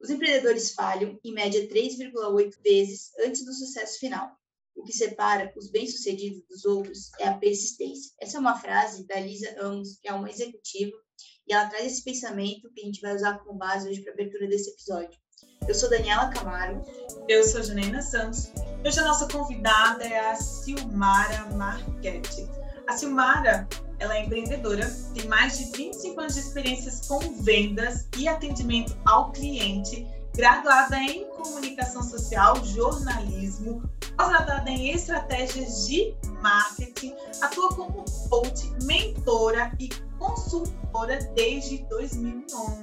Os empreendedores falham, em média, 3,8 vezes antes do sucesso final. O que separa os bem-sucedidos dos outros é a persistência. Essa é uma frase da Lisa Amos, que é uma executiva, e ela traz esse pensamento que a gente vai usar como base hoje para a abertura desse episódio. Eu sou Daniela Camaro. Eu sou Janaína Santos. Hoje a nossa convidada é a Silmara Marchetti. A Silmara, ela é empreendedora, tem mais de 25 anos de experiências com vendas e atendimento ao cliente, graduada em comunicação social, jornalismo, pós-graduada em estratégias de marketing, atua como coach, mentora e consultora desde 2011.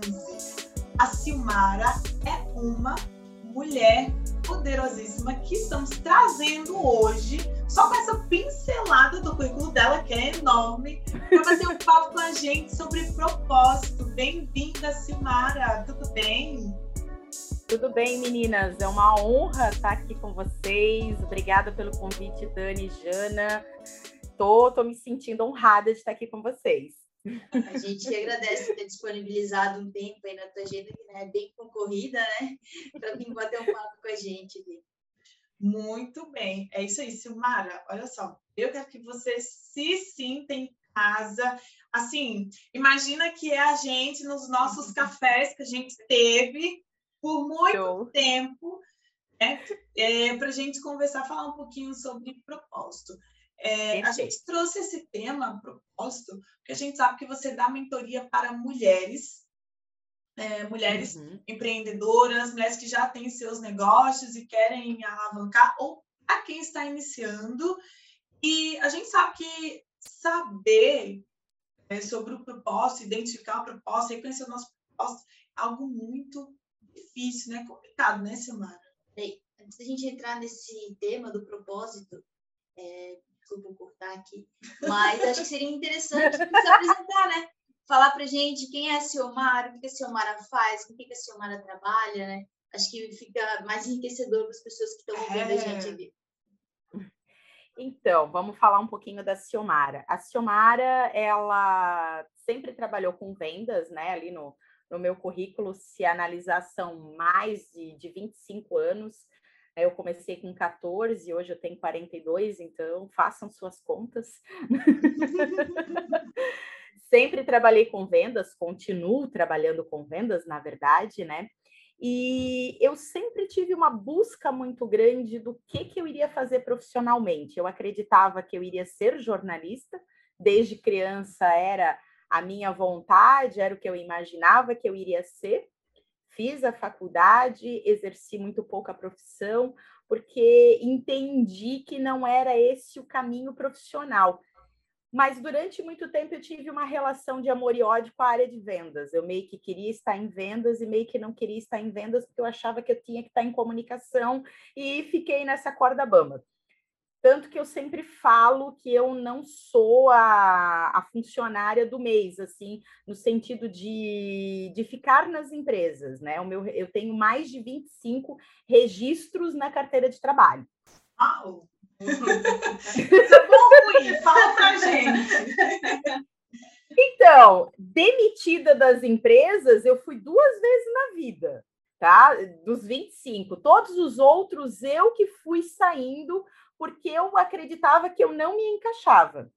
A Silmara é uma mulher poderosíssima que estamos trazendo hoje, só com essa pincelada do currículo dela, que é enorme, para bater um papo com a gente sobre propósito. Bem-vinda, Simara, tudo bem? Tudo bem, meninas? É uma honra estar aqui com vocês. Obrigada pelo convite, Dani e Jana. Tô, tô me sentindo honrada de estar aqui com vocês. A gente agradece ter disponibilizado um tempo aí na tua agenda, que né, é bem concorrida, né? Para vir bater um papo com a gente. Muito bem. É isso aí, Silmara. Olha só, eu quero que você se sinta em casa. Assim, imagina que é a gente nos nossos cafés que a gente teve por muito Show. tempo, né? É, para a gente conversar, falar um pouquinho sobre propósito. É, a gente trouxe esse tema, propósito, porque a gente sabe que você dá mentoria para mulheres, é, mulheres uhum. empreendedoras, mulheres que já têm seus negócios e querem alavancar, ou a quem está iniciando. E a gente sabe que saber é, sobre o propósito, identificar o propósito, reconhecer o nosso propósito, é algo muito difícil, né? Complicado, né, Silmara? Bem, antes da gente entrar nesse tema do propósito, é, desculpa cortar aqui, mas acho que seria interessante se apresentar, né? Falar pra gente quem é a Ciomara, o que a Ciomara faz, com o que a Ciomara trabalha, né? Acho que fica mais enriquecedor para as pessoas que estão ouvindo é. a gente ali. Então, vamos falar um pouquinho da Ciomara. A Ciomara, ela sempre trabalhou com vendas, né? Ali no, no meu currículo, se analisar, são mais de, de 25 anos. Eu comecei com 14, hoje eu tenho 42, então façam suas contas. Sempre trabalhei com vendas, continuo trabalhando com vendas, na verdade, né? E eu sempre tive uma busca muito grande do que, que eu iria fazer profissionalmente. Eu acreditava que eu iria ser jornalista, desde criança era a minha vontade, era o que eu imaginava que eu iria ser fiz a faculdade, exerci muito pouco a profissão, porque entendi que não era esse o caminho profissional. Mas durante muito tempo eu tive uma relação de amor e ódio com a área de vendas. Eu meio que queria estar em vendas e meio que não queria estar em vendas porque eu achava que eu tinha que estar em comunicação e fiquei nessa corda bamba. Tanto que eu sempre falo que eu não sou a, a funcionária do mês, assim, no sentido de, de ficar nas empresas, né? O meu, eu tenho mais de 25 registros na carteira de trabalho. Uau! Isso é bom ruim? Fala pra gente. Então, demitida das empresas, eu fui duas vezes na vida, tá? Dos 25. Todos os outros, eu que fui saindo porque eu acreditava que eu não me encaixava.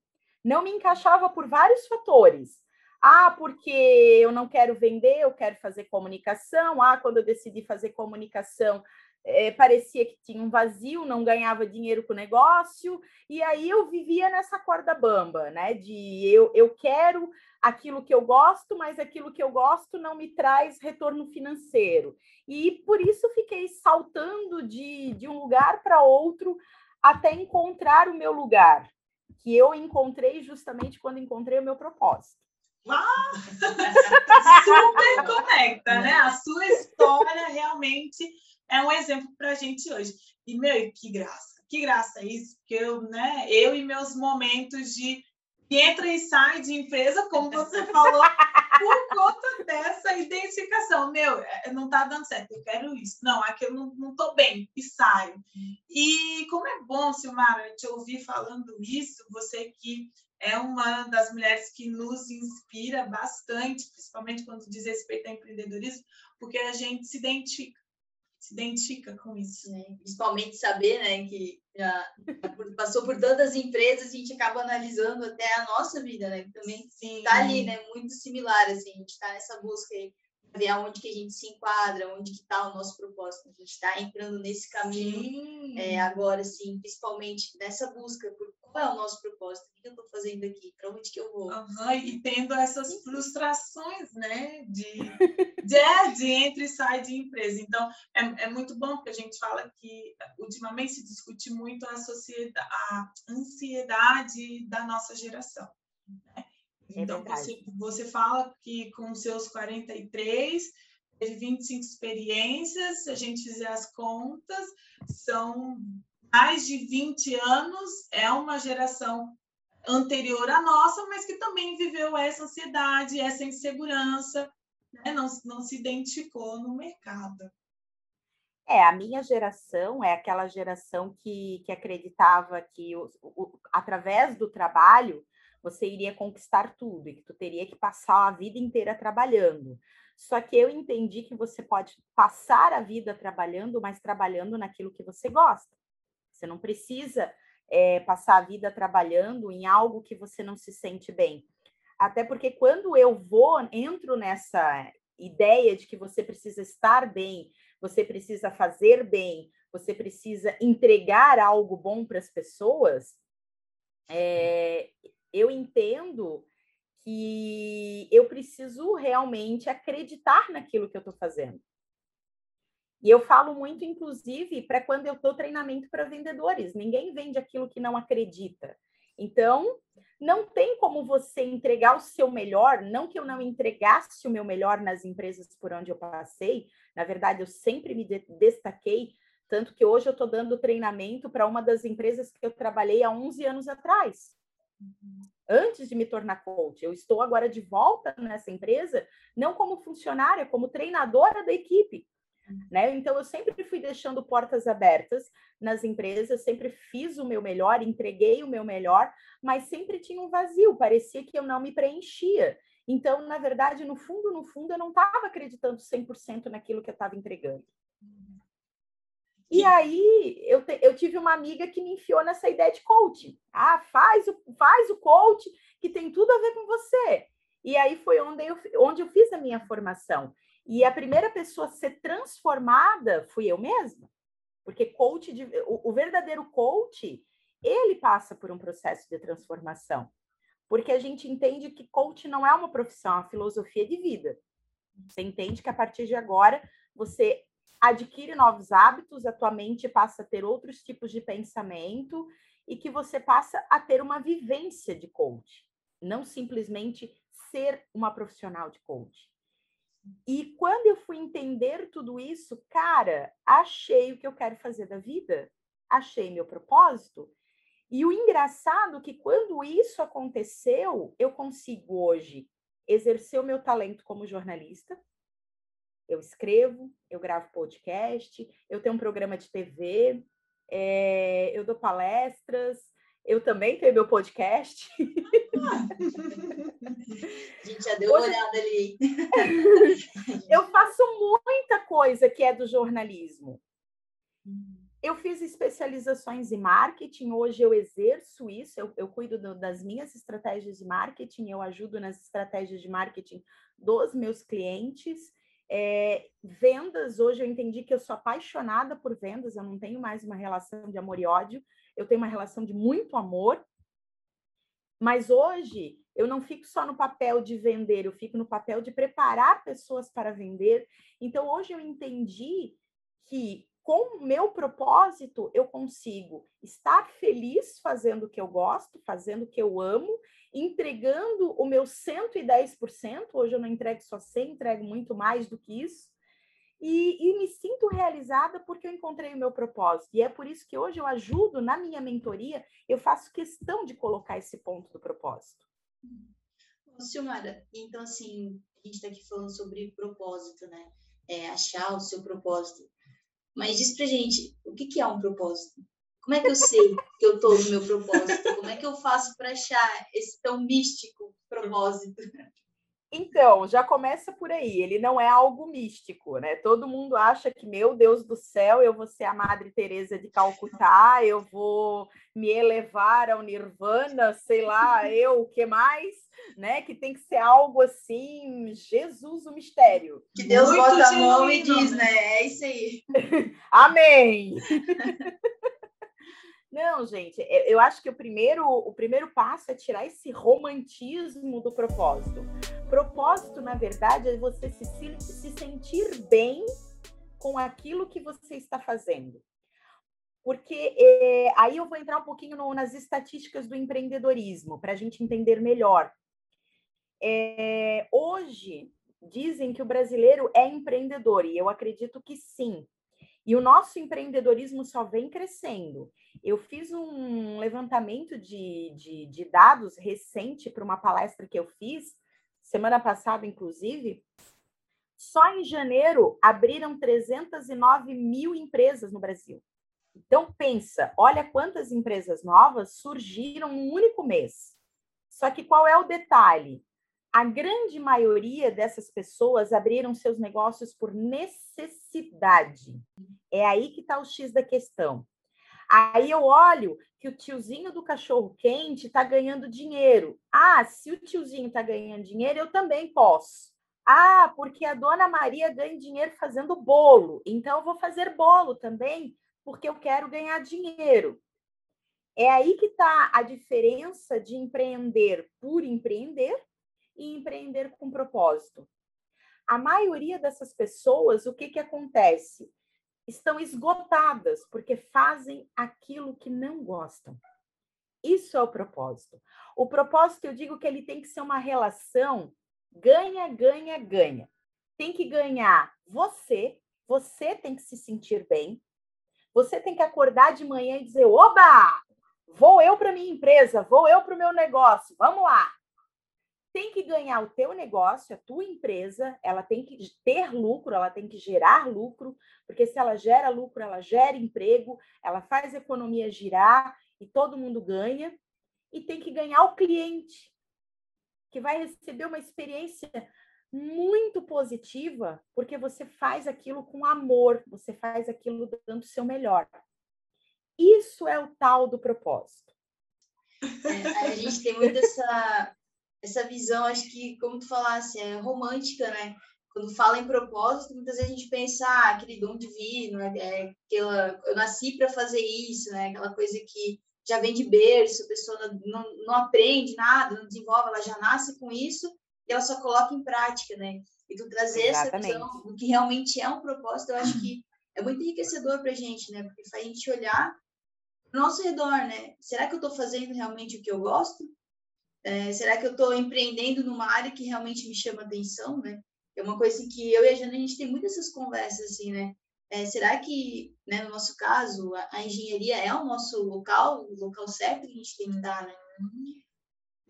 Não me encaixava por vários fatores. Ah, porque eu não quero vender, eu quero fazer comunicação. Ah, quando eu decidi fazer comunicação, é, parecia que tinha um vazio, não ganhava dinheiro com o negócio, e aí eu vivia nessa corda bamba, né? De eu, eu quero aquilo que eu gosto, mas aquilo que eu gosto não me traz retorno financeiro. E por isso fiquei saltando de, de um lugar para outro até encontrar o meu lugar, que eu encontrei justamente quando encontrei o meu propósito. Ah, super conecta, né? A sua história realmente é um exemplo para a gente hoje. E, meu, que graça, que graça isso, porque eu, né, eu e meus momentos de entra e sai de empresa, como você falou, por conta dessa identificação. Meu, é, não está dando certo, eu quero isso. Não, aqui eu não estou bem, e saio. E como é bom, Silmara, te ouvir falando isso, você que é uma das mulheres que nos inspira bastante, principalmente quando diz respeito ao empreendedorismo, porque a gente se identifica, se identifica com isso. Né? Principalmente saber né, que já passou por tantas empresas, a gente acaba analisando até a nossa vida, né? Também está ali, né? Muito similar, assim, a gente está nessa busca aí ver aonde que a gente se enquadra, onde que está o nosso propósito. A gente está entrando nesse caminho é, agora, assim, principalmente nessa busca por qual é o nosso propósito, o que eu estou fazendo aqui, para onde que eu vou. Uhum, e tendo essas frustrações, né, de, de, é, de entre e sai de empresa. Então, é, é muito bom, porque a gente fala que ultimamente se discute muito a, sociedade, a ansiedade da nossa geração. Né? É então, você, você fala que com seus 43, teve 25 experiências, se a gente fizer as contas, são mais de 20 anos, é uma geração anterior à nossa, mas que também viveu essa ansiedade, essa insegurança, né? não, não se identificou no mercado. É, a minha geração é aquela geração que, que acreditava que o, o, através do trabalho você iria conquistar tudo e que tu teria que passar a vida inteira trabalhando. Só que eu entendi que você pode passar a vida trabalhando, mas trabalhando naquilo que você gosta. Você não precisa é, passar a vida trabalhando em algo que você não se sente bem. Até porque quando eu vou, entro nessa ideia de que você precisa estar bem, você precisa fazer bem, você precisa entregar algo bom para as pessoas, é, eu entendo que eu preciso realmente acreditar naquilo que eu estou fazendo. E eu falo muito, inclusive, para quando eu dou treinamento para vendedores. Ninguém vende aquilo que não acredita. Então, não tem como você entregar o seu melhor, não que eu não entregasse o meu melhor nas empresas por onde eu passei. Na verdade, eu sempre me destaquei, tanto que hoje eu estou dando treinamento para uma das empresas que eu trabalhei há 11 anos atrás antes de me tornar coach. Eu estou agora de volta nessa empresa, não como funcionária, como treinadora da equipe. Né? Então, eu sempre fui deixando portas abertas nas empresas, sempre fiz o meu melhor, entreguei o meu melhor, mas sempre tinha um vazio, parecia que eu não me preenchia. Então, na verdade, no fundo, no fundo, eu não estava acreditando 100% naquilo que eu estava entregando. E aí eu, te, eu tive uma amiga que me enfiou nessa ideia de coaching. Ah, faz o, faz o coach que tem tudo a ver com você. E aí foi onde eu, onde eu fiz a minha formação. E a primeira pessoa a ser transformada fui eu mesma. Porque coach de, o, o verdadeiro coach, ele passa por um processo de transformação. Porque a gente entende que coach não é uma profissão, é uma filosofia de vida. Você entende que a partir de agora você adquire novos hábitos, a tua mente passa a ter outros tipos de pensamento e que você passa a ter uma vivência de coach, não simplesmente ser uma profissional de coach. E quando eu fui entender tudo isso, cara, achei o que eu quero fazer da vida, achei meu propósito. E o engraçado é que quando isso aconteceu, eu consigo hoje exercer o meu talento como jornalista, eu escrevo, eu gravo podcast, eu tenho um programa de TV, é, eu dou palestras, eu também tenho meu podcast. A gente já deu Hoje, uma olhada ali. eu faço muita coisa que é do jornalismo. Eu fiz especializações em marketing, hoje eu exerço isso, eu, eu cuido do, das minhas estratégias de marketing, eu ajudo nas estratégias de marketing dos meus clientes. É, vendas, hoje eu entendi que eu sou apaixonada por vendas, eu não tenho mais uma relação de amor e ódio, eu tenho uma relação de muito amor. Mas hoje eu não fico só no papel de vender, eu fico no papel de preparar pessoas para vender. Então hoje eu entendi que com o meu propósito eu consigo estar feliz fazendo o que eu gosto, fazendo o que eu amo entregando o meu 110%, hoje eu não entrego só 100, entrego muito mais do que isso, e, e, me sinto realizada porque eu encontrei o meu propósito. E é por isso que hoje eu ajudo na minha mentoria, eu faço questão de colocar esse ponto do propósito. Silmara, então assim, a gente está aqui falando sobre propósito, né? É, achar o seu propósito. Mas diz pra gente, o que, que é um propósito? Como é que eu sei que eu estou no meu propósito? Como é que eu faço para achar esse tão místico propósito? Então, já começa por aí. Ele não é algo místico, né? Todo mundo acha que, meu Deus do céu, eu vou ser a Madre Teresa de Calcutá, eu vou me elevar ao Nirvana, sei lá, eu, o que mais, né? Que tem que ser algo assim, Jesus o mistério. Que Deus Muito bota a mão e diz, né? É isso aí. Amém. Não, gente, eu acho que o primeiro, o primeiro passo é tirar esse romantismo do propósito. Propósito, na verdade, é você se, se sentir bem com aquilo que você está fazendo. Porque é, aí eu vou entrar um pouquinho no, nas estatísticas do empreendedorismo, para a gente entender melhor. É, hoje, dizem que o brasileiro é empreendedor, e eu acredito que sim. E o nosso empreendedorismo só vem crescendo. Eu fiz um levantamento de, de, de dados recente para uma palestra que eu fiz, semana passada, inclusive. Só em janeiro abriram 309 mil empresas no Brasil. Então, pensa, olha quantas empresas novas surgiram num único mês. Só que qual é o detalhe? A grande maioria dessas pessoas abriram seus negócios por necessidade. É aí que está o X da questão. Aí eu olho que o tiozinho do cachorro quente está ganhando dinheiro. Ah, se o tiozinho está ganhando dinheiro, eu também posso. Ah, porque a dona Maria ganha dinheiro fazendo bolo. Então eu vou fazer bolo também, porque eu quero ganhar dinheiro. É aí que está a diferença de empreender por empreender e empreender com propósito. A maioria dessas pessoas, o que, que acontece? Estão esgotadas porque fazem aquilo que não gostam. Isso é o propósito. O propósito, eu digo que ele tem que ser uma relação ganha, ganha, ganha. Tem que ganhar você, você tem que se sentir bem, você tem que acordar de manhã e dizer: oba, vou eu para minha empresa, vou eu para o meu negócio, vamos lá tem que ganhar o teu negócio, a tua empresa, ela tem que ter lucro, ela tem que gerar lucro, porque se ela gera lucro, ela gera emprego, ela faz a economia girar e todo mundo ganha. E tem que ganhar o cliente, que vai receber uma experiência muito positiva, porque você faz aquilo com amor, você faz aquilo dando o seu melhor. Isso é o tal do propósito. É, a gente tem muito essa, essa visão, acho que, como tu falasse, é romântica, né? Quando fala em propósito, muitas vezes a gente pensa, ah, aquele dom divino, é, é aquela, eu nasci para fazer isso, né? Aquela coisa que já vem de berço, a pessoa não, não aprende nada, não desenvolve, ela já nasce com isso e ela só coloca em prática, né? E tu trazer Exatamente. essa visão do que realmente é um propósito, eu acho que é muito enriquecedor para a gente, né? Porque faz a gente olhar ao nosso redor, né? Será que eu estou fazendo realmente o que eu gosto? É, será que eu estou empreendendo numa área que realmente me chama atenção, né? É uma coisa assim, que eu e a Jana, a gente tem muitas essas conversas, assim, né? É, será que, né, no nosso caso, a, a, engenharia é o nosso local, o local certo que a gente tem que dar, né?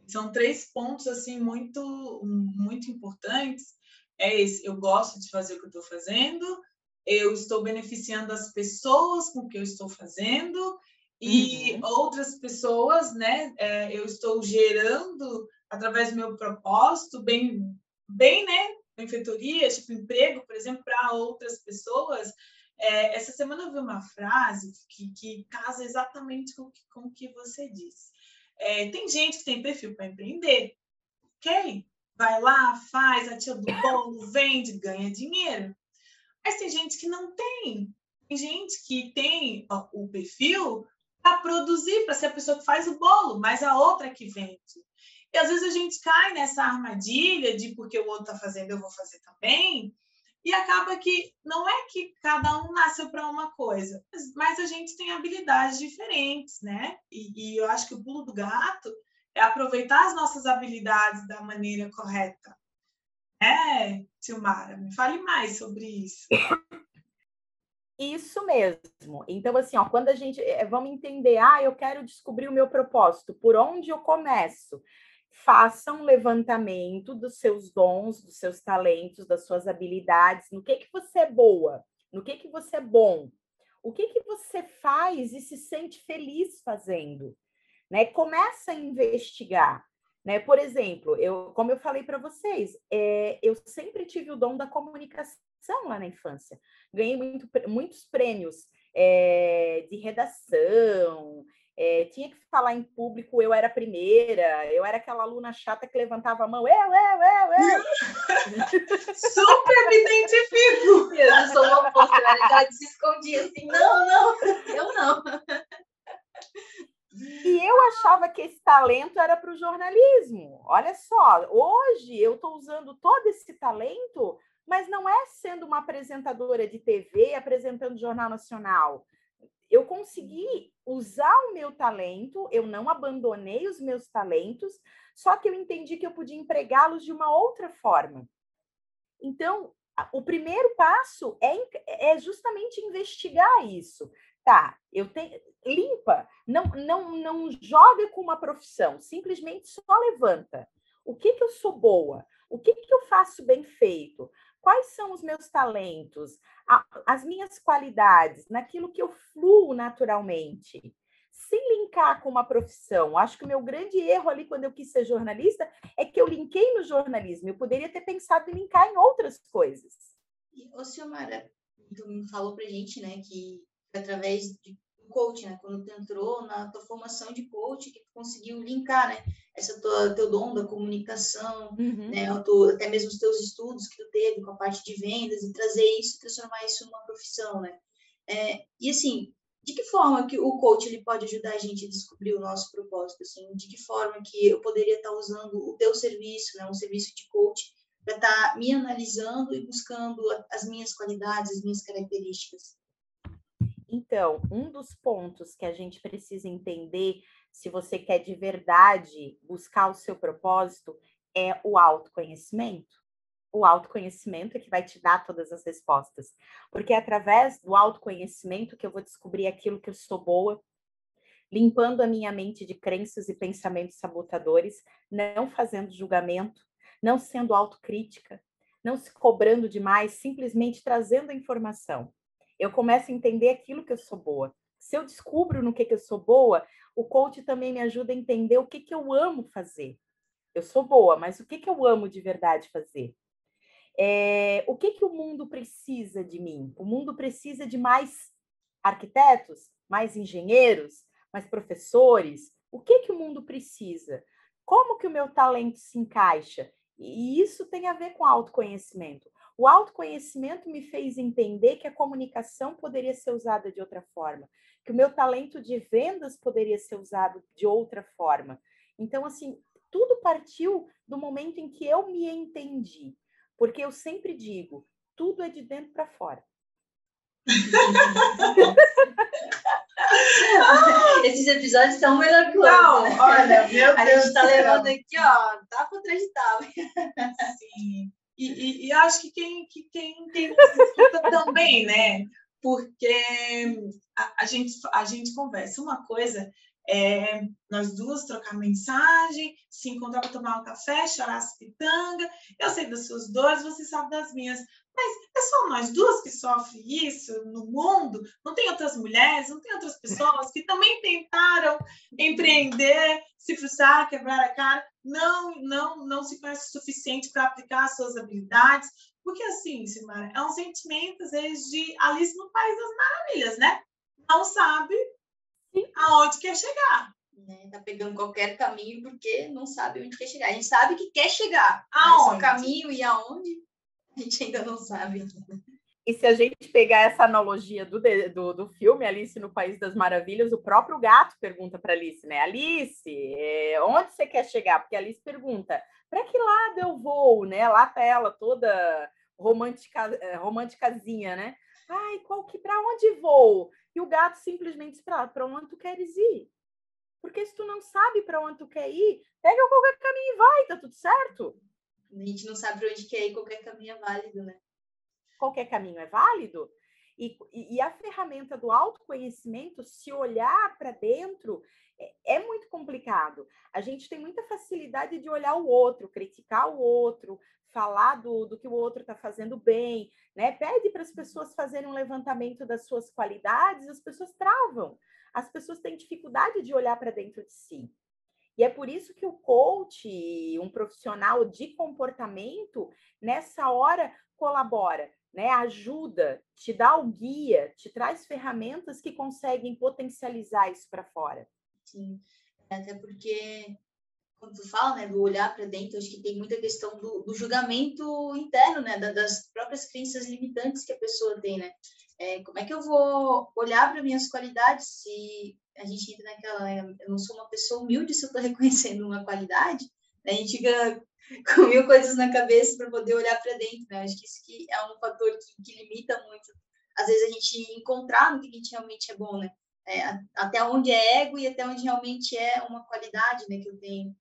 São três pontos, assim, muito, muito importantes. É esse, eu gosto de fazer o que eu estou fazendo, eu estou beneficiando as pessoas com o que eu estou fazendo e uhum. outras pessoas, né? É, eu estou gerando através do meu propósito, bem, bem, né? Benfeitoria, tipo emprego, por exemplo, para outras pessoas. É, essa semana eu vi uma frase que, que casa exatamente com, com o que você disse. É, tem gente que tem perfil para empreender, ok? Vai lá, faz a tia do bolo, vende, ganha dinheiro. Mas tem gente que não tem. Tem gente que tem ó, o perfil para produzir, para ser a pessoa que faz o bolo, mas a outra que vende. E às vezes a gente cai nessa armadilha de porque o outro está fazendo, eu vou fazer também. E acaba que não é que cada um nasceu para uma coisa, mas a gente tem habilidades diferentes, né? E, e eu acho que o pulo do gato é aproveitar as nossas habilidades da maneira correta. É, Silmara, me fale mais sobre isso. Isso mesmo. Então, assim, ó, quando a gente. É, vamos entender, ah, eu quero descobrir o meu propósito, por onde eu começo? Faça um levantamento dos seus dons, dos seus talentos, das suas habilidades, no que que você é boa, no que que você é bom, O que, que você faz e se sente feliz fazendo? Né? Começa a investigar. Né? Por exemplo, eu, como eu falei para vocês, é, eu sempre tive o dom da comunicação lá na infância. Ganhei muito, muitos prêmios é, de redação, é, tinha que falar em público, eu era a primeira, eu era aquela aluna chata que levantava a mão, eu, eu, eu, eu. Super me identifico! Eu sou uma que se escondia assim, não, não, eu não. E eu achava que esse talento era para o jornalismo. Olha só, hoje eu estou usando todo esse talento, mas não é sendo uma apresentadora de TV, apresentando Jornal Nacional. Eu consegui usar o meu talento, eu não abandonei os meus talentos, só que eu entendi que eu podia empregá-los de uma outra forma. Então, o primeiro passo é, é justamente investigar isso. Tá, eu tenho. Limpa, não, não, não joga com uma profissão, simplesmente só levanta. O que, que eu sou boa? O que, que eu faço bem feito? Quais são os meus talentos? as minhas qualidades, naquilo que eu fluo naturalmente? Sem linkar com uma profissão. Acho que o meu grande erro ali, quando eu quis ser jornalista, é que eu linkei no jornalismo. Eu poderia ter pensado em linkar em outras coisas. E, ô, Silmara, tu falou pra gente, né, que através de coach, né? Quando tu entrou na tua formação de coach, que tu conseguiu linkar, né? Essa tua teu dom da comunicação, uhum. né? até mesmo os teus estudos que tu teve com a parte de vendas e trazer isso, transformar isso numa profissão, né? É, e assim, de que forma que o coach ele pode ajudar a gente a descobrir o nosso propósito, assim? De que forma que eu poderia estar usando o teu serviço, né? Um serviço de coach para estar me analisando e buscando as minhas qualidades, as minhas características. Então, um dos pontos que a gente precisa entender, se você quer de verdade buscar o seu propósito, é o autoconhecimento. O autoconhecimento é que vai te dar todas as respostas. Porque é através do autoconhecimento que eu vou descobrir aquilo que eu sou boa, limpando a minha mente de crenças e pensamentos sabotadores, não fazendo julgamento, não sendo autocrítica, não se cobrando demais, simplesmente trazendo a informação eu começo a entender aquilo que eu sou boa. Se eu descubro no que, que eu sou boa, o coach também me ajuda a entender o que, que eu amo fazer. Eu sou boa, mas o que, que eu amo de verdade fazer? É, o que, que o mundo precisa de mim? O mundo precisa de mais arquitetos, mais engenheiros, mais professores. O que, que o mundo precisa? Como que o meu talento se encaixa? E isso tem a ver com autoconhecimento. O autoconhecimento me fez entender que a comunicação poderia ser usada de outra forma, que o meu talento de vendas poderia ser usado de outra forma. Então, assim, tudo partiu do momento em que eu me entendi. Porque eu sempre digo, tudo é de dentro para fora. Esses episódios são melhor que o outro. Né? olha, meu Deus. A gente está levando aqui, ó, tá contra Sim. E, e, e acho que quem, que quem, quem escuta também, né? Porque a, a, gente, a gente conversa. Uma coisa é nós duas trocar mensagem, se encontrar para tomar um café, chorar as pitanga. Eu sei das suas dores, você sabe das minhas. Mas é só nós duas que sofrem isso no mundo? Não tem outras mulheres, não tem outras pessoas que também tentaram empreender, se frustrar, quebrar a cara? não, não, não se conhece o suficiente para aplicar as suas habilidades. Porque, assim, Simara, é um sentimento, às vezes, de Alice no País das Maravilhas, né? Não sabe aonde quer chegar. Né? Tá pegando qualquer caminho porque não sabe onde quer chegar. A gente sabe que quer chegar. Aonde? o caminho e aonde, a gente ainda não sabe. E se a gente pegar essa analogia do, do, do filme Alice no País das Maravilhas, o próprio gato pergunta para Alice, né? Alice, é, onde você quer chegar? Porque Alice pergunta, para que lado eu vou, né? Lá tá ela toda romântica, é, românticazinha, né? Ai, qual que para onde vou? E o gato simplesmente diz para onde tu queres ir? Porque se tu não sabe para onde tu quer ir, pega qualquer caminho e vai, tá tudo certo? A gente não sabe para onde quer ir, qualquer caminho é válido, né? qualquer caminho é válido. E, e a ferramenta do autoconhecimento, se olhar para dentro, é, é muito complicado. A gente tem muita facilidade de olhar o outro, criticar o outro, falar do, do que o outro está fazendo bem, né? Pede para as pessoas fazerem um levantamento das suas qualidades, as pessoas travam. As pessoas têm dificuldade de olhar para dentro de si. E é por isso que o coach, um profissional de comportamento, nessa hora colabora, né? Ajuda, te dá o guia, te traz ferramentas que conseguem potencializar isso para fora. Sim, até porque quando tu fala, né, do olhar para dentro, acho que tem muita questão do, do julgamento interno, né, das próprias crenças limitantes que a pessoa tem, né? É, como é que eu vou olhar para minhas qualidades se a gente entra naquela, né, eu não sou uma pessoa humilde se eu estou reconhecendo uma qualidade, né? a gente fica com mil coisas na cabeça para poder olhar para dentro, né? Acho que isso que é um fator que, que limita muito, às vezes a gente encontrar no que a gente realmente é bom, né? É, até onde é ego e até onde realmente é uma qualidade, né, que eu tenho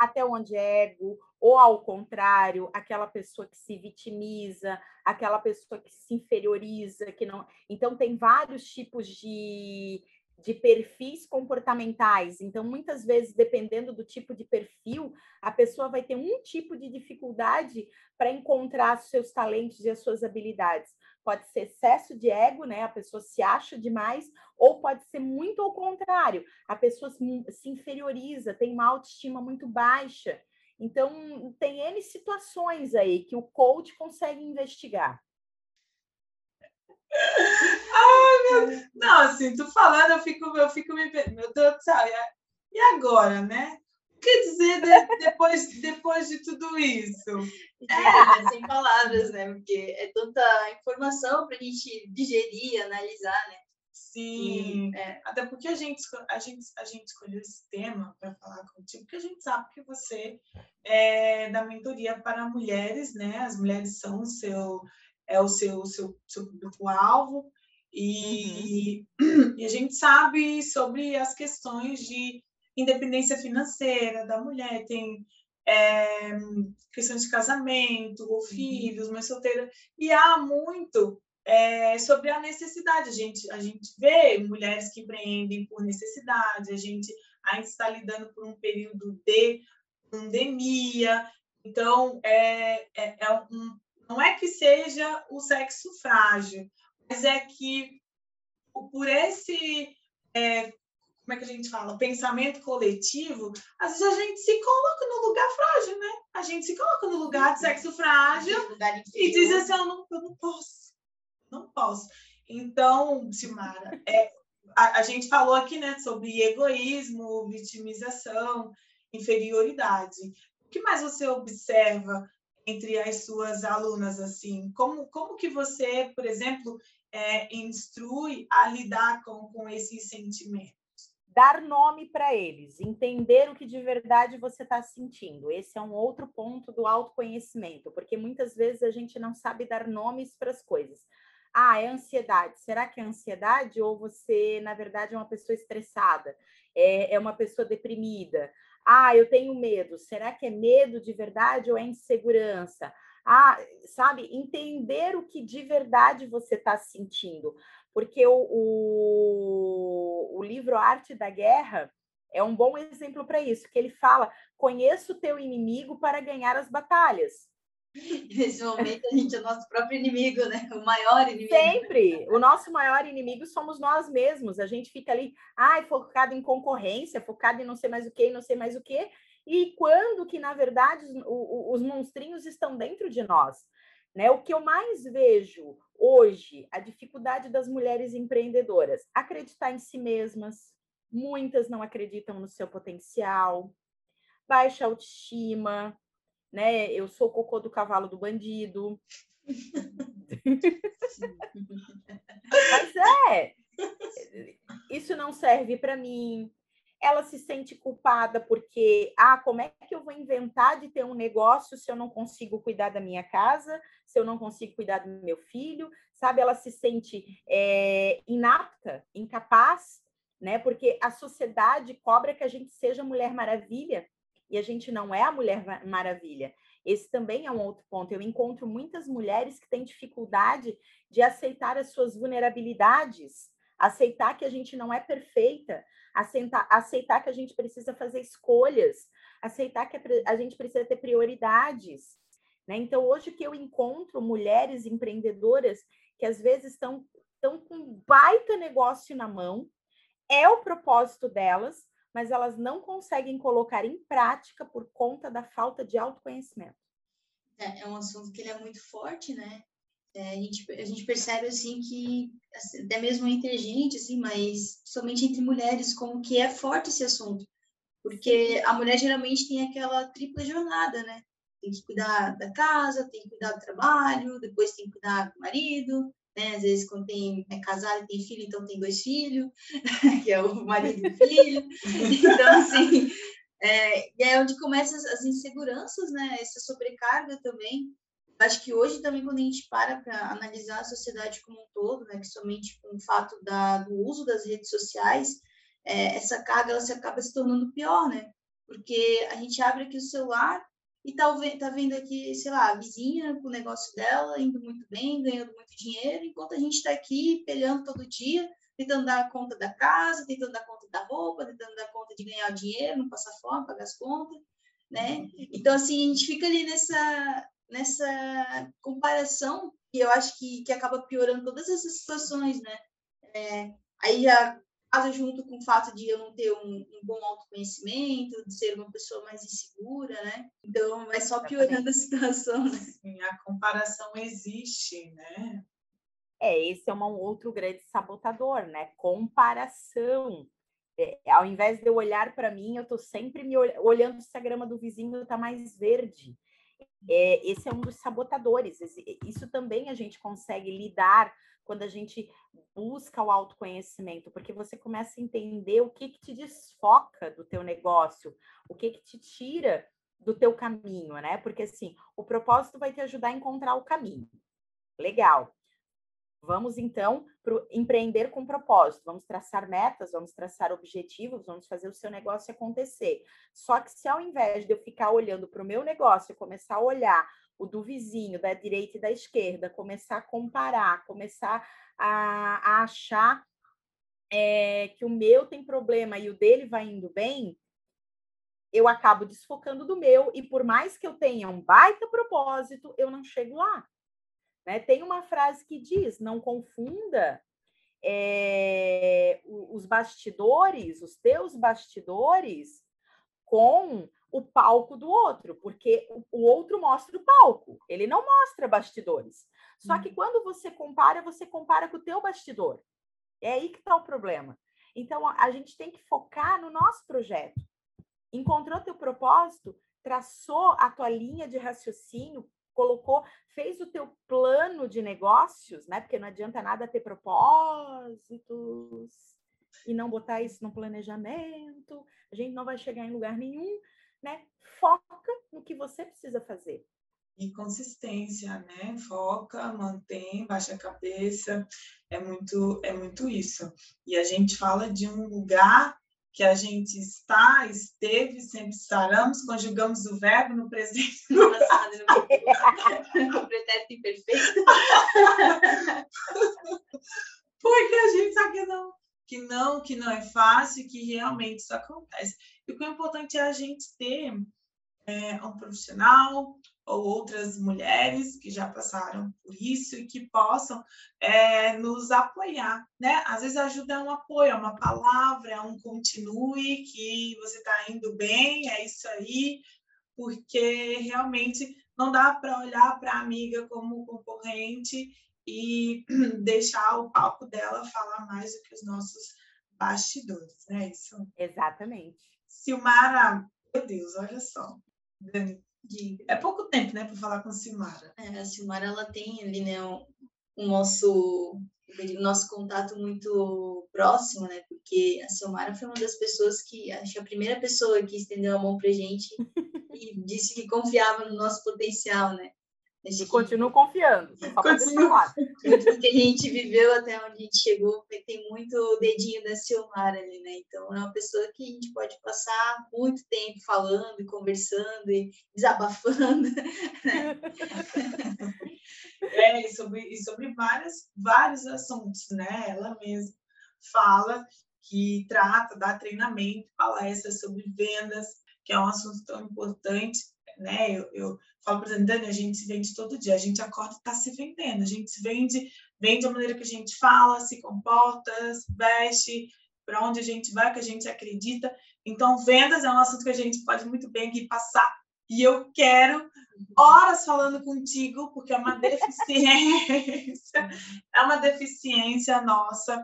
até onde é ego, ou ao contrário, aquela pessoa que se vitimiza, aquela pessoa que se inferioriza, que não. Então tem vários tipos de, de perfis comportamentais. Então, muitas vezes, dependendo do tipo de perfil, a pessoa vai ter um tipo de dificuldade para encontrar seus talentos e as suas habilidades. Pode ser excesso de ego, né? A pessoa se acha demais, ou pode ser muito ao contrário, a pessoa se inferioriza, tem uma autoestima muito baixa. Então, tem N situações aí que o coach consegue investigar. Meu... Não, assim, tu falando, eu fico, eu fico me meu Deus do céu, e agora, né? O que dizer de, depois, depois de tudo isso? É, sem palavras, né? Porque é tanta informação para a gente digerir, analisar, né? Sim, é. até porque a gente, a, gente, a gente escolheu esse tema para falar contigo, porque a gente sabe que você é da mentoria para mulheres, né? As mulheres são o seu, é o seu, seu, seu público-alvo, e, uhum. e a gente sabe sobre as questões de independência financeira da mulher, tem é, questões de casamento, ou uhum. filhos, mãe solteira, e há muito é, sobre a necessidade. A gente, a gente vê mulheres que empreendem por necessidade, a gente ainda está lidando por um período de pandemia, então é, é, é um, não é que seja o sexo frágil, mas é que por esse, é, como é que a gente fala, pensamento coletivo, às vezes a gente se coloca no lugar frágil, né? A gente se coloca no lugar de sexo frágil e diz assim, eu não, eu não posso, não posso. Então, Silmara, é, a, a gente falou aqui, né, sobre egoísmo, vitimização, inferioridade. O que mais você observa entre as suas alunas assim? Como, como que você, por exemplo, é, instrui a lidar com, com esses sentimentos? Dar nome para eles, entender o que de verdade você está sentindo. Esse é um outro ponto do autoconhecimento, porque muitas vezes a gente não sabe dar nomes para as coisas. Ah, é ansiedade. Será que é ansiedade ou você, na verdade, é uma pessoa estressada? É, é uma pessoa deprimida? Ah, eu tenho medo. Será que é medo de verdade ou é insegurança? Ah, sabe, entender o que de verdade você está sentindo. Porque o, o, o livro Arte da Guerra é um bom exemplo para isso, que ele fala: conheça o teu inimigo para ganhar as batalhas. Nesse momento, a gente é o nosso próprio inimigo, né? O maior inimigo. Sempre. O nosso maior inimigo somos nós mesmos. A gente fica ali, ai, focado em concorrência, focado em não sei mais o que, não sei mais o que. E quando que, na verdade, os, os monstrinhos estão dentro de nós. Né? O que eu mais vejo hoje, a dificuldade das mulheres empreendedoras, acreditar em si mesmas, muitas não acreditam no seu potencial, baixa autoestima, né? Eu sou o cocô do cavalo do bandido. Mas é, isso não serve para mim. Ela se sente culpada porque, ah, como é que eu vou inventar de ter um negócio se eu não consigo cuidar da minha casa, se eu não consigo cuidar do meu filho, sabe? Ela se sente é, inapta, incapaz, né? Porque a sociedade cobra que a gente seja mulher maravilha e a gente não é a Mulher Maravilha. Esse também é um outro ponto. Eu encontro muitas mulheres que têm dificuldade de aceitar as suas vulnerabilidades, aceitar que a gente não é perfeita, aceitar, aceitar que a gente precisa fazer escolhas, aceitar que a gente precisa ter prioridades. Né? Então, hoje que eu encontro mulheres empreendedoras que às vezes estão, estão com um baita negócio na mão, é o propósito delas, mas elas não conseguem colocar em prática por conta da falta de autoconhecimento. É, é um assunto que ele é muito forte, né? É, a, gente, a gente percebe assim que assim, até mesmo entre gente, assim, mas somente entre mulheres, como que é forte esse assunto, porque a mulher geralmente tem aquela tripla jornada, né? Tem que cuidar da casa, tem que cuidar do trabalho, depois tem que cuidar do marido, né? Às vezes, quando tem, é casado e tem filho, então tem dois filhos, que é o marido e o filho. Então, assim, é, é onde começam as inseguranças, né? Essa sobrecarga também. Acho que hoje também, quando a gente para para analisar a sociedade como um todo, né? Principalmente com o fato da, do uso das redes sociais, é, essa carga ela se acaba se tornando pior, né? Porque a gente abre aqui o celular e tá, tá vendo aqui, sei lá, a vizinha com o negócio dela indo muito bem, ganhando muito dinheiro, enquanto a gente está aqui peleando todo dia, tentando dar conta da casa, tentando dar conta da roupa, tentando dar conta de ganhar dinheiro, não passar fome, pagar as contas, né? Então, assim, a gente fica ali nessa, nessa comparação e eu acho que, que acaba piorando todas essas situações, né? É, aí já casa junto com o fato de eu não ter um, um, bom autoconhecimento, de ser uma pessoa mais insegura, né? Então, vai só piorando a situação, né? Sim, a comparação existe, né? É, esse é um outro grande sabotador, né? Comparação. É, ao invés de eu olhar para mim, eu estou sempre me olhando se a grama do vizinho está mais verde. É, esse é um dos sabotadores. Isso também a gente consegue lidar quando a gente busca o autoconhecimento, porque você começa a entender o que, que te desfoca do teu negócio, o que, que te tira do teu caminho, né? Porque assim, o propósito vai te ajudar a encontrar o caminho. Legal. Vamos então pro empreender com propósito. Vamos traçar metas, vamos traçar objetivos, vamos fazer o seu negócio acontecer. Só que se ao invés de eu ficar olhando para o meu negócio, eu começar a olhar o do vizinho, da direita e da esquerda, começar a comparar, começar a, a achar é, que o meu tem problema e o dele vai indo bem, eu acabo desfocando do meu, e por mais que eu tenha um baita propósito, eu não chego lá. Né? Tem uma frase que diz: não confunda é, os bastidores, os teus bastidores, com o palco do outro, porque o outro mostra o palco, ele não mostra bastidores. Só que uhum. quando você compara, você compara com o teu bastidor. É aí que está o problema. Então, a gente tem que focar no nosso projeto. Encontrou teu propósito, traçou a tua linha de raciocínio, colocou, fez o teu plano de negócios, né? Porque não adianta nada ter propósitos e não botar isso no planejamento. A gente não vai chegar em lugar nenhum né? Foca no que você precisa fazer. E consistência, né? Foca, mantém, baixa a cabeça. É muito, é muito isso. E a gente fala de um lugar que a gente está, esteve, sempre estaremos, conjugamos o verbo no presente no passado, no pretérito imperfeito. Porque a gente sabe que não, que não, que não é fácil, que realmente isso acontece. E o que é importante é a gente ter é, um profissional ou outras mulheres que já passaram por isso e que possam é, nos apoiar, né? Às vezes ajuda é um apoio, é uma palavra, é um continue, que você está indo bem, é isso aí, porque realmente não dá para olhar para a amiga como concorrente e deixar o palco dela falar mais do que os nossos bastidores, né? Isso. Exatamente. Silmara, meu Deus, olha só. É pouco tempo, né, para falar com a Silmara. É, a Silmara, ela tem ali, né, o, o nosso o nosso contato muito próximo, né? Porque a Silmara foi uma das pessoas que, acho que a primeira pessoa que estendeu a mão pra gente e disse que confiava no nosso potencial, né? E continuo confiando. Só Continuo. Tudo que a gente viveu até onde a gente chegou, tem muito dedinho da Silmar ali, né? Então, é uma pessoa que a gente pode passar muito tempo falando, e conversando e desabafando. Né? É, e sobre, e sobre várias, vários assuntos, né? Ela mesma fala que trata, dá treinamento, palestras sobre vendas, que é um assunto tão importante, né? Eu, eu falo para Dani, a gente se vende todo dia, a gente acorda e está se vendendo, a gente se vende, vende a maneira que a gente fala, se comporta, se veste, para onde a gente vai, que a gente acredita. Então, vendas é um assunto que a gente pode muito bem aqui passar e eu quero horas falando contigo, porque é uma deficiência, é uma deficiência nossa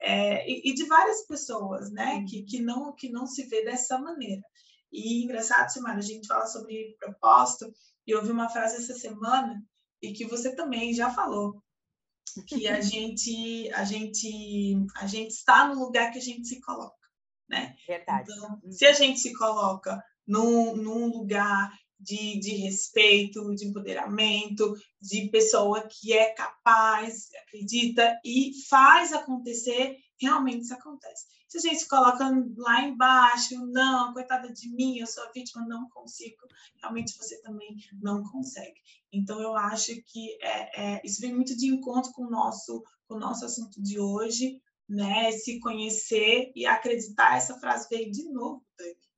é, e, e, de várias pessoas, né, que, que, não, que não se vê dessa maneira. E engraçado, Simara, a gente fala sobre propósito, e eu ouvi uma frase essa semana, e que você também já falou, que a gente, a gente, a gente está no lugar que a gente se coloca, né? Verdade. Então, se a gente se coloca num, num lugar de, de respeito, de empoderamento, de pessoa que é capaz, acredita e faz acontecer, realmente isso acontece. Se a gente coloca lá embaixo, não, coitada de mim, eu sou a vítima, não consigo, realmente você também não consegue. Então, eu acho que é, é, isso vem muito de encontro com o nosso, com o nosso assunto de hoje, né? Se conhecer e acreditar. Essa frase veio de novo, Dani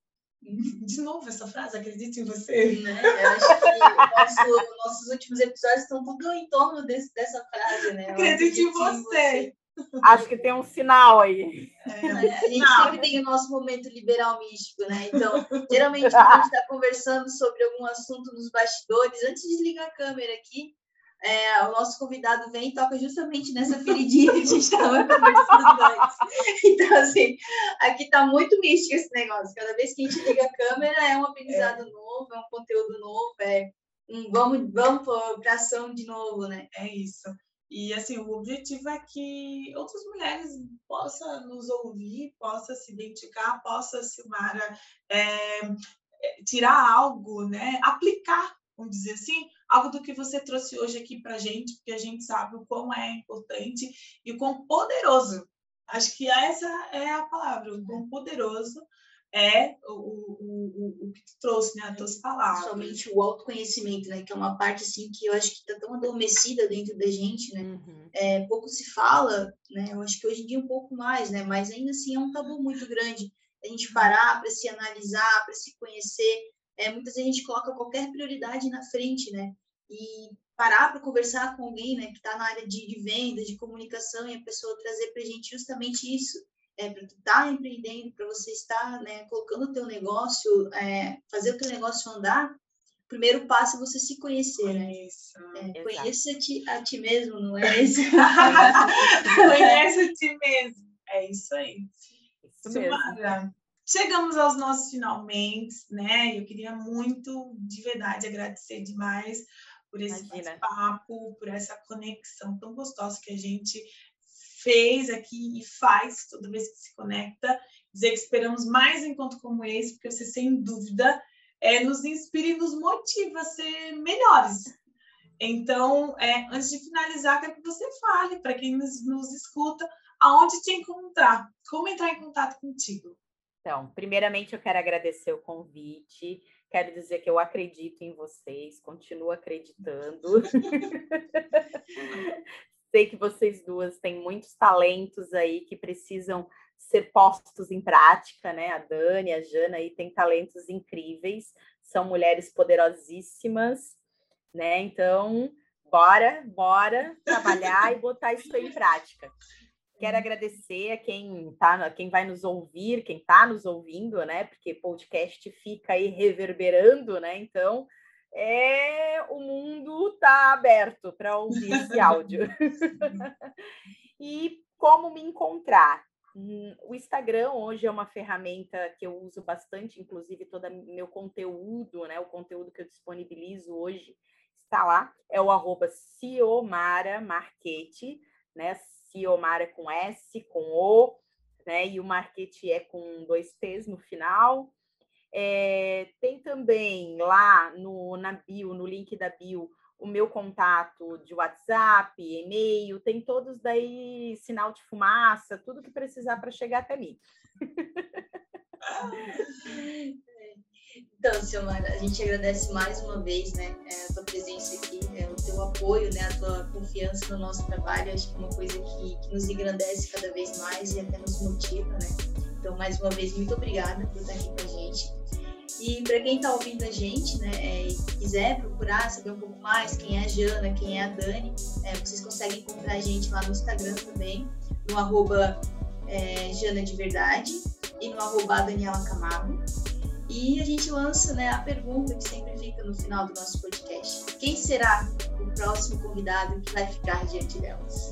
de novo essa frase, acredite em você. Né? Eu acho que nosso, nossos últimos episódios estão tudo em torno desse, dessa frase, né? Acredite em você. em você. Acho que tem um sinal aí. É, né? A gente não. sempre tem o nosso momento liberal místico, né? Então, geralmente, quando a gente está conversando sobre algum assunto nos bastidores, antes de ligar a câmera aqui, é, o nosso convidado vem e toca justamente nessa feridinha que a gente estava conversando antes. Então, assim, aqui está muito místico esse negócio. Cada vez que a gente liga a câmera, é um aprendizado é. novo, é um conteúdo novo, é um vamos, vamos para ação de novo, né? É isso. E, assim, o objetivo é que outras mulheres possam nos ouvir, possam se identificar, possam, Silmara, é, tirar algo, né? Aplicar, vamos dizer assim, algo do que você trouxe hoje aqui para a gente, porque a gente sabe o quão é importante e o quão poderoso. Acho que essa é a palavra, o quão poderoso é o, o, o, o que tu trouxe, né? As tuas palavras. Somente o autoconhecimento, né? Que é uma parte, assim, que eu acho que está tão adormecida dentro da gente, né? Uhum. É, pouco se fala, né? Eu acho que hoje em dia um pouco mais, né? Mas ainda assim é um tabu muito grande. A gente parar para se analisar, para se conhecer. É, muitas vezes a gente coloca qualquer prioridade na frente, né? E parar para conversar com alguém né, que está na área de, de venda, de comunicação, e a pessoa trazer para a gente justamente isso, é, para tu estar tá empreendendo, para você estar né, colocando o teu negócio, é, fazer o teu negócio andar, o primeiro passo é você se conhecer, né? Isso. É, conheça-te a ti mesmo, não é isso? Conheça a ti mesmo. É isso aí. Isso mesmo. Chegamos aos nossos finalmente, né? Eu queria muito, de verdade, agradecer demais por esse papo, por essa conexão tão gostosa que a gente fez aqui e faz toda vez que se conecta. Dizer que esperamos mais encontros como esse, porque você, sem dúvida, é, nos inspira e nos motiva a ser melhores. Então, é, antes de finalizar, quero que você fale para quem nos, nos escuta aonde te encontrar, como entrar em contato contigo. Então, primeiramente, eu quero agradecer o convite. Quero dizer que eu acredito em vocês, continuo acreditando. Sei que vocês duas têm muitos talentos aí que precisam ser postos em prática, né? A Dani, a Jana aí têm talentos incríveis, são mulheres poderosíssimas, né? Então, bora, bora trabalhar e botar isso em prática. Quero agradecer a quem tá, quem vai nos ouvir, quem está nos ouvindo, né? Porque podcast fica aí reverberando, né? Então, é o mundo está aberto para ouvir esse áudio. e como me encontrar? Hum, o Instagram hoje é uma ferramenta que eu uso bastante, inclusive todo meu conteúdo, né? O conteúdo que eu disponibilizo hoje está lá, é o arroba Ciomara Marquete, né? Ciomara é com S, com O, né? E o Marquete é com dois T's no final. É, tem também lá no, na bio, no link da bio, o meu contato de WhatsApp, e-mail, tem todos daí sinal de fumaça, tudo que precisar para chegar até mim. Então, Silmar, a gente agradece mais uma vez né, é, a tua presença aqui, né, o teu apoio, né, a tua confiança no nosso trabalho. Acho que é uma coisa que, que nos engrandece cada vez mais e até nos motiva. Né? Então, mais uma vez, muito obrigada por estar aqui com a gente. E para quem está ouvindo a gente, né, é, e quiser procurar saber um pouco mais quem é a Jana, quem é a Dani, é, vocês conseguem encontrar a gente lá no Instagram também, no arroba é, Jana de Verdade e no arroba Daniela Camargo. E a gente lança né, a pergunta que sempre fica no final do nosso podcast: quem será o próximo convidado que vai ficar diante delas?